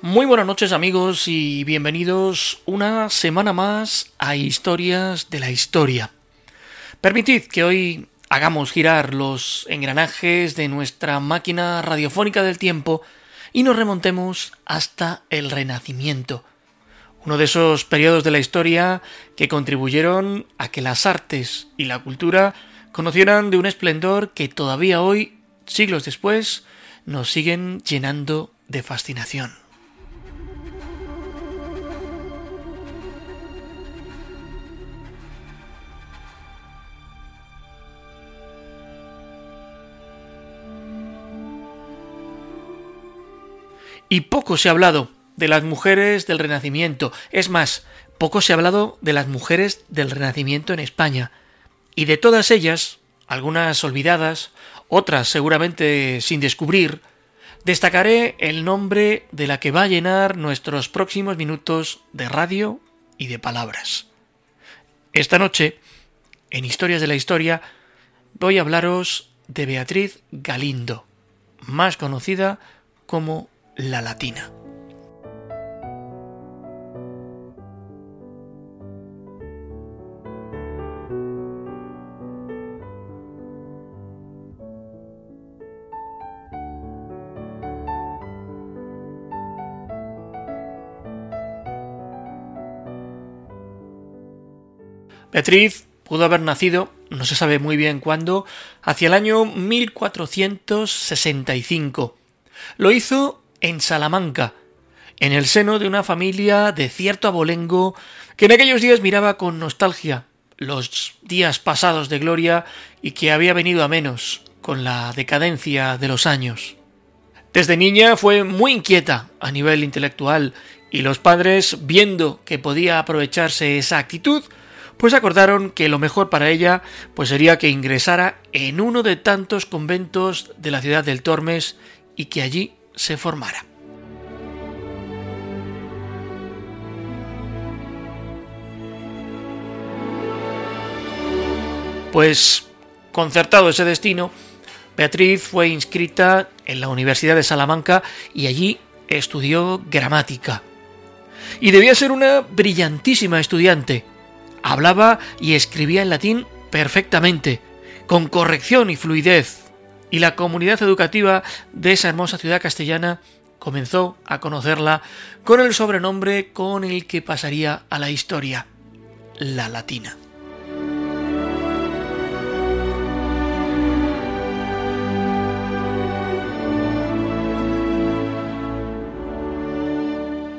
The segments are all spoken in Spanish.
Muy buenas noches amigos y bienvenidos una semana más a Historias de la Historia. Permitid que hoy hagamos girar los engranajes de nuestra máquina radiofónica del tiempo y nos remontemos hasta el Renacimiento, uno de esos periodos de la historia que contribuyeron a que las artes y la cultura conocieran de un esplendor que todavía hoy, siglos después, nos siguen llenando de fascinación. Y poco se ha hablado de las mujeres del Renacimiento. Es más, poco se ha hablado de las mujeres del Renacimiento en España. Y de todas ellas, algunas olvidadas, otras seguramente sin descubrir, destacaré el nombre de la que va a llenar nuestros próximos minutos de radio y de palabras. Esta noche, en Historias de la Historia, voy a hablaros de Beatriz Galindo, más conocida como la latina. Beatriz pudo haber nacido, no se sabe muy bien cuándo, hacia el año 1465. Lo hizo en Salamanca, en el seno de una familia de cierto abolengo que en aquellos días miraba con nostalgia los días pasados de gloria y que había venido a menos con la decadencia de los años. Desde niña fue muy inquieta a nivel intelectual y los padres, viendo que podía aprovecharse esa actitud, pues acordaron que lo mejor para ella pues sería que ingresara en uno de tantos conventos de la ciudad del Tormes y que allí se formara. Pues, concertado ese destino, Beatriz fue inscrita en la Universidad de Salamanca y allí estudió gramática. Y debía ser una brillantísima estudiante. Hablaba y escribía en latín perfectamente, con corrección y fluidez, y la comunidad educativa de esa hermosa ciudad castellana comenzó a conocerla con el sobrenombre con el que pasaría a la historia, la latina.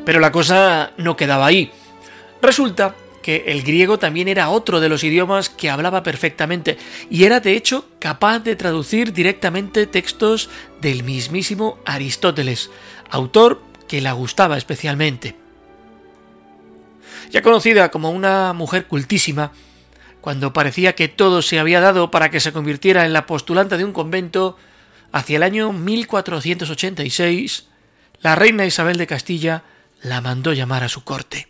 Pero la cosa no quedaba ahí. Resulta que el griego también era otro de los idiomas que hablaba perfectamente y era de hecho capaz de traducir directamente textos del mismísimo Aristóteles, autor que la gustaba especialmente. Ya conocida como una mujer cultísima, cuando parecía que todo se había dado para que se convirtiera en la postulante de un convento, hacia el año 1486, la reina Isabel de Castilla la mandó llamar a su corte.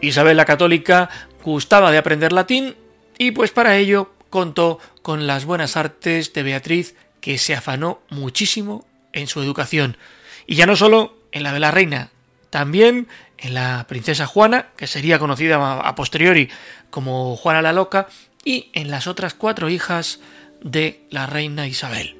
Isabel la Católica gustaba de aprender latín y pues para ello contó con las buenas artes de Beatriz que se afanó muchísimo en su educación. Y ya no solo en la de la reina, también en la princesa Juana, que sería conocida a posteriori como Juana la Loca, y en las otras cuatro hijas de la reina Isabel.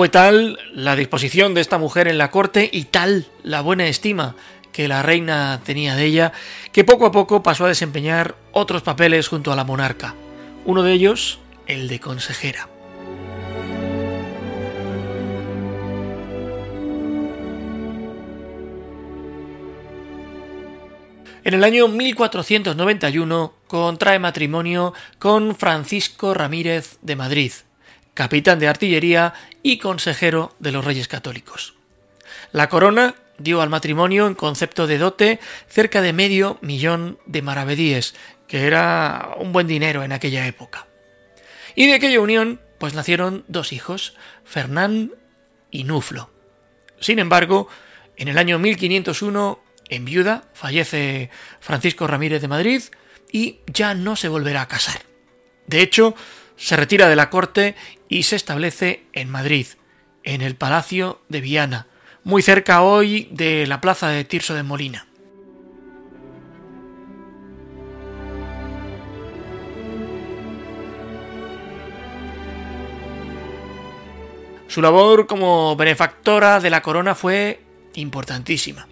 Fue tal la disposición de esta mujer en la corte y tal la buena estima que la reina tenía de ella, que poco a poco pasó a desempeñar otros papeles junto a la monarca. Uno de ellos, el de consejera. En el año 1491 contrae matrimonio con Francisco Ramírez de Madrid, capitán de artillería y consejero de los Reyes Católicos. La corona dio al matrimonio en concepto de dote cerca de medio millón de maravedíes, que era un buen dinero en aquella época. Y de aquella unión, pues nacieron dos hijos, Fernán y Nuflo. Sin embargo, en el año 1501, en viuda, fallece Francisco Ramírez de Madrid y ya no se volverá a casar. De hecho, se retira de la corte y se establece en Madrid, en el Palacio de Viana, muy cerca hoy de la plaza de Tirso de Molina. Su labor como benefactora de la corona fue importantísima.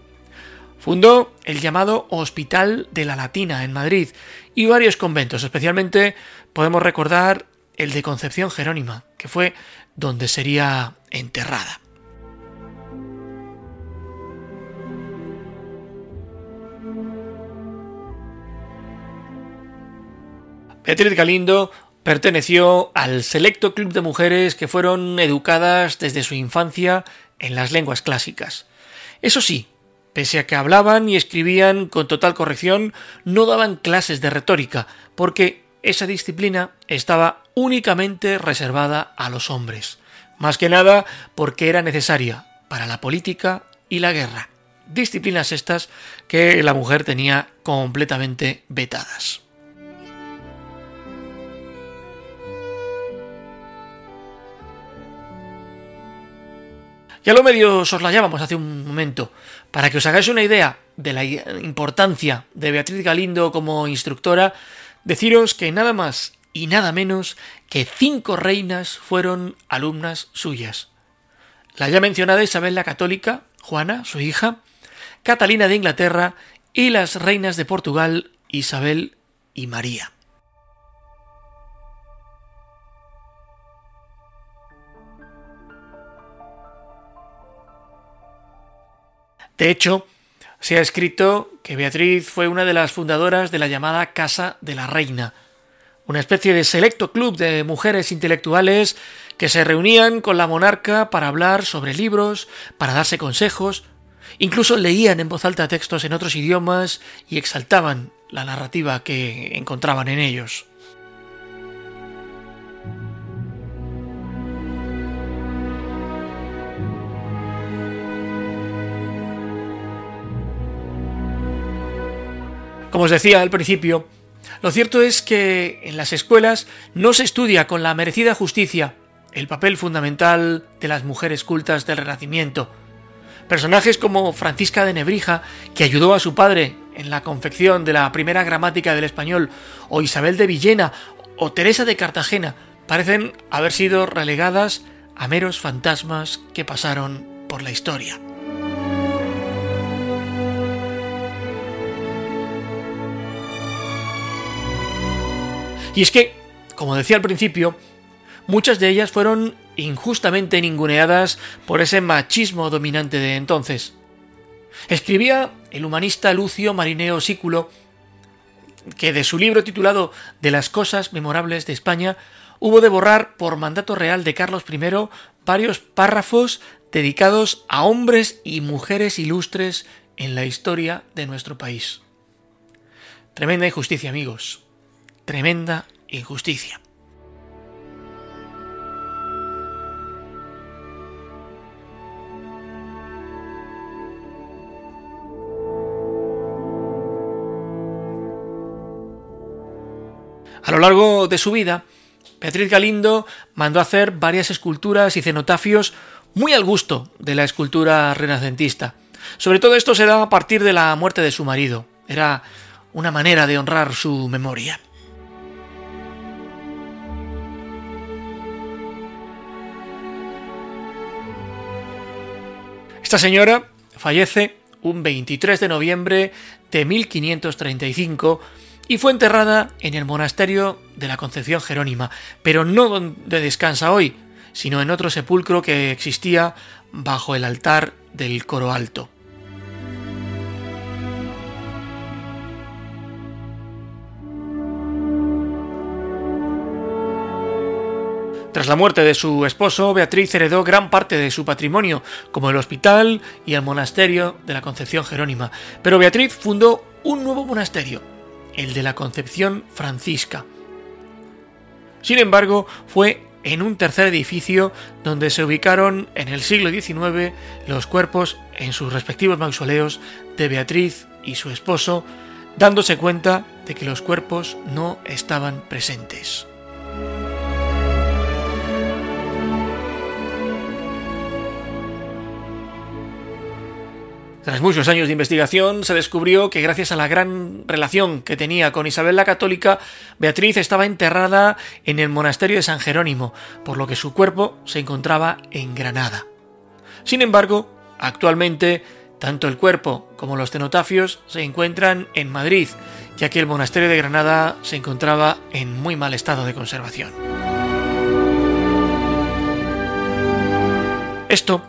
Fundó el llamado Hospital de la Latina en Madrid y varios conventos, especialmente podemos recordar el de Concepción Jerónima, que fue donde sería enterrada. Beatriz Galindo perteneció al selecto club de mujeres que fueron educadas desde su infancia en las lenguas clásicas. Eso sí, pese a que hablaban y escribían con total corrección, no daban clases de retórica, porque esa disciplina estaba únicamente reservada a los hombres, más que nada porque era necesaria para la política y la guerra, disciplinas estas que la mujer tenía completamente vetadas. Ya lo medio soslayábamos hace un momento. Para que os hagáis una idea de la importancia de Beatriz Galindo como instructora, deciros que nada más y nada menos que cinco reinas fueron alumnas suyas. La ya mencionada Isabel la Católica, Juana, su hija, Catalina de Inglaterra y las reinas de Portugal, Isabel y María. De hecho, se ha escrito que Beatriz fue una de las fundadoras de la llamada Casa de la Reina, una especie de selecto club de mujeres intelectuales que se reunían con la monarca para hablar sobre libros, para darse consejos, incluso leían en voz alta textos en otros idiomas y exaltaban la narrativa que encontraban en ellos. Como os decía al principio, lo cierto es que en las escuelas no se estudia con la merecida justicia el papel fundamental de las mujeres cultas del Renacimiento. Personajes como Francisca de Nebrija, que ayudó a su padre en la confección de la primera gramática del español, o Isabel de Villena, o Teresa de Cartagena, parecen haber sido relegadas a meros fantasmas que pasaron por la historia. Y es que, como decía al principio, muchas de ellas fueron injustamente ninguneadas por ese machismo dominante de entonces. Escribía el humanista Lucio Marineo Sículo que de su libro titulado De las cosas memorables de España hubo de borrar por mandato real de Carlos I varios párrafos dedicados a hombres y mujeres ilustres en la historia de nuestro país. Tremenda injusticia, amigos tremenda injusticia. A lo largo de su vida, Beatriz Galindo mandó hacer varias esculturas y cenotafios muy al gusto de la escultura renacentista. Sobre todo esto se da a partir de la muerte de su marido. Era una manera de honrar su memoria. Esta señora fallece un 23 de noviembre de 1535 y fue enterrada en el monasterio de la Concepción Jerónima, pero no donde descansa hoy, sino en otro sepulcro que existía bajo el altar del coro alto. Tras la muerte de su esposo, Beatriz heredó gran parte de su patrimonio, como el hospital y el monasterio de la Concepción Jerónima. Pero Beatriz fundó un nuevo monasterio, el de la Concepción Francisca. Sin embargo, fue en un tercer edificio donde se ubicaron en el siglo XIX los cuerpos en sus respectivos mausoleos de Beatriz y su esposo, dándose cuenta de que los cuerpos no estaban presentes. Tras muchos años de investigación, se descubrió que gracias a la gran relación que tenía con Isabel la Católica, Beatriz estaba enterrada en el monasterio de San Jerónimo, por lo que su cuerpo se encontraba en Granada. Sin embargo, actualmente, tanto el cuerpo como los cenotafios se encuentran en Madrid, ya que el monasterio de Granada se encontraba en muy mal estado de conservación. Esto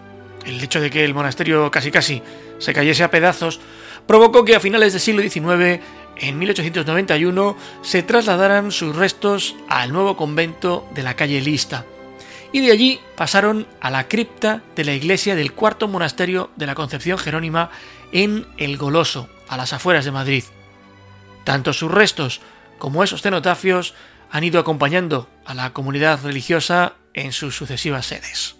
el hecho de que el monasterio casi casi se cayese a pedazos provocó que a finales del siglo XIX, en 1891, se trasladaran sus restos al nuevo convento de la calle Lista, y de allí pasaron a la cripta de la iglesia del cuarto monasterio de la Concepción Jerónima en El Goloso, a las afueras de Madrid. Tanto sus restos como esos cenotafios han ido acompañando a la comunidad religiosa en sus sucesivas sedes.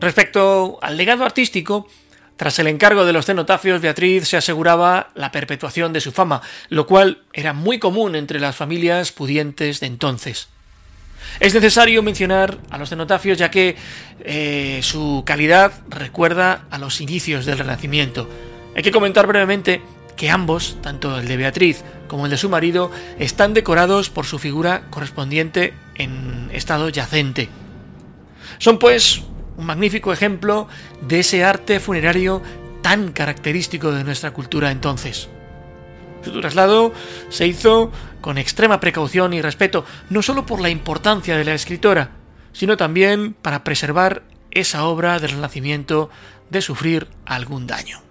Respecto al legado artístico, tras el encargo de los cenotafios, Beatriz se aseguraba la perpetuación de su fama, lo cual era muy común entre las familias pudientes de entonces. Es necesario mencionar a los cenotafios ya que eh, su calidad recuerda a los inicios del Renacimiento. Hay que comentar brevemente que ambos, tanto el de Beatriz como el de su marido, están decorados por su figura correspondiente en estado yacente. Son pues un magnífico ejemplo de ese arte funerario tan característico de nuestra cultura entonces. Su traslado se hizo con extrema precaución y respeto, no solo por la importancia de la escritora, sino también para preservar esa obra del Renacimiento de sufrir algún daño.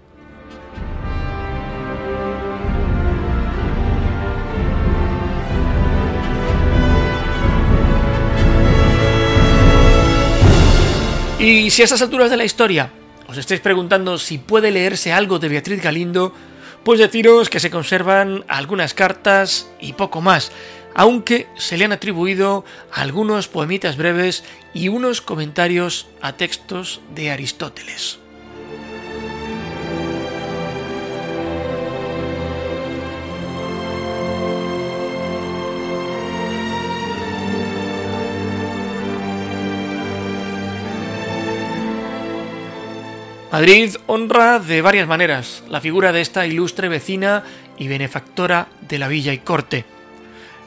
Y si a estas alturas de la historia os estáis preguntando si puede leerse algo de Beatriz Galindo, pues deciros que se conservan algunas cartas y poco más, aunque se le han atribuido algunos poemitas breves y unos comentarios a textos de Aristóteles. Madrid honra de varias maneras la figura de esta ilustre vecina y benefactora de la villa y corte,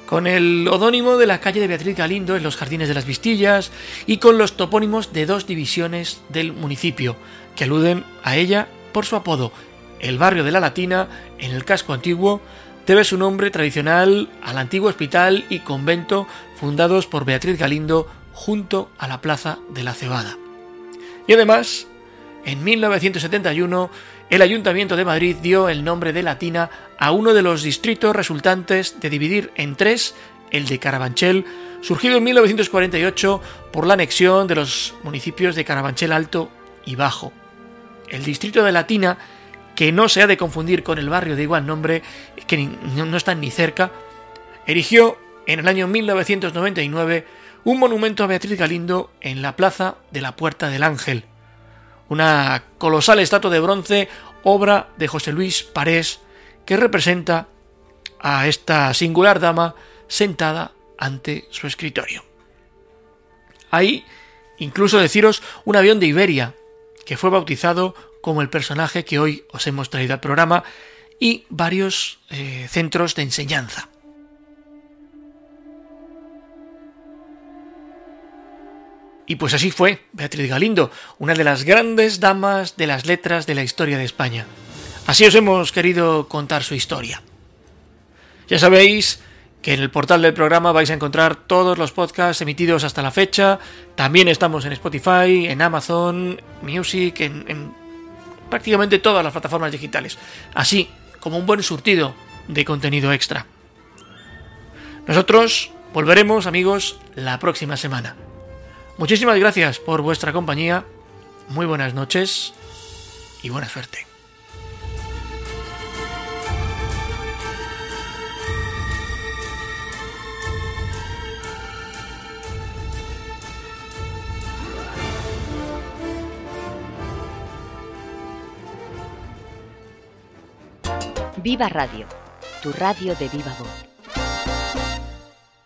con el odónimo de la calle de Beatriz Galindo en los Jardines de las Vistillas y con los topónimos de dos divisiones del municipio, que aluden a ella por su apodo. El barrio de la Latina, en el casco antiguo, debe su nombre tradicional al antiguo hospital y convento fundados por Beatriz Galindo junto a la Plaza de la Cebada. Y además, en 1971, el Ayuntamiento de Madrid dio el nombre de Latina a uno de los distritos resultantes de dividir en tres el de Carabanchel, surgido en 1948 por la anexión de los municipios de Carabanchel Alto y Bajo. El distrito de Latina, que no se ha de confundir con el barrio de igual nombre, que no están ni cerca, erigió en el año 1999 un monumento a Beatriz Galindo en la plaza de la Puerta del Ángel, una colosal estatua de bronce, obra de José Luis Parés, que representa a esta singular dama sentada ante su escritorio. Hay incluso deciros un avión de Iberia, que fue bautizado como el personaje que hoy os hemos traído al programa, y varios eh, centros de enseñanza. Y pues así fue Beatriz Galindo, una de las grandes damas de las letras de la historia de España. Así os hemos querido contar su historia. Ya sabéis que en el portal del programa vais a encontrar todos los podcasts emitidos hasta la fecha. También estamos en Spotify, en Amazon Music, en, en prácticamente todas las plataformas digitales. Así como un buen surtido de contenido extra. Nosotros volveremos, amigos, la próxima semana. Muchísimas gracias por vuestra compañía, muy buenas noches y buena suerte. Viva Radio, tu radio de viva voz.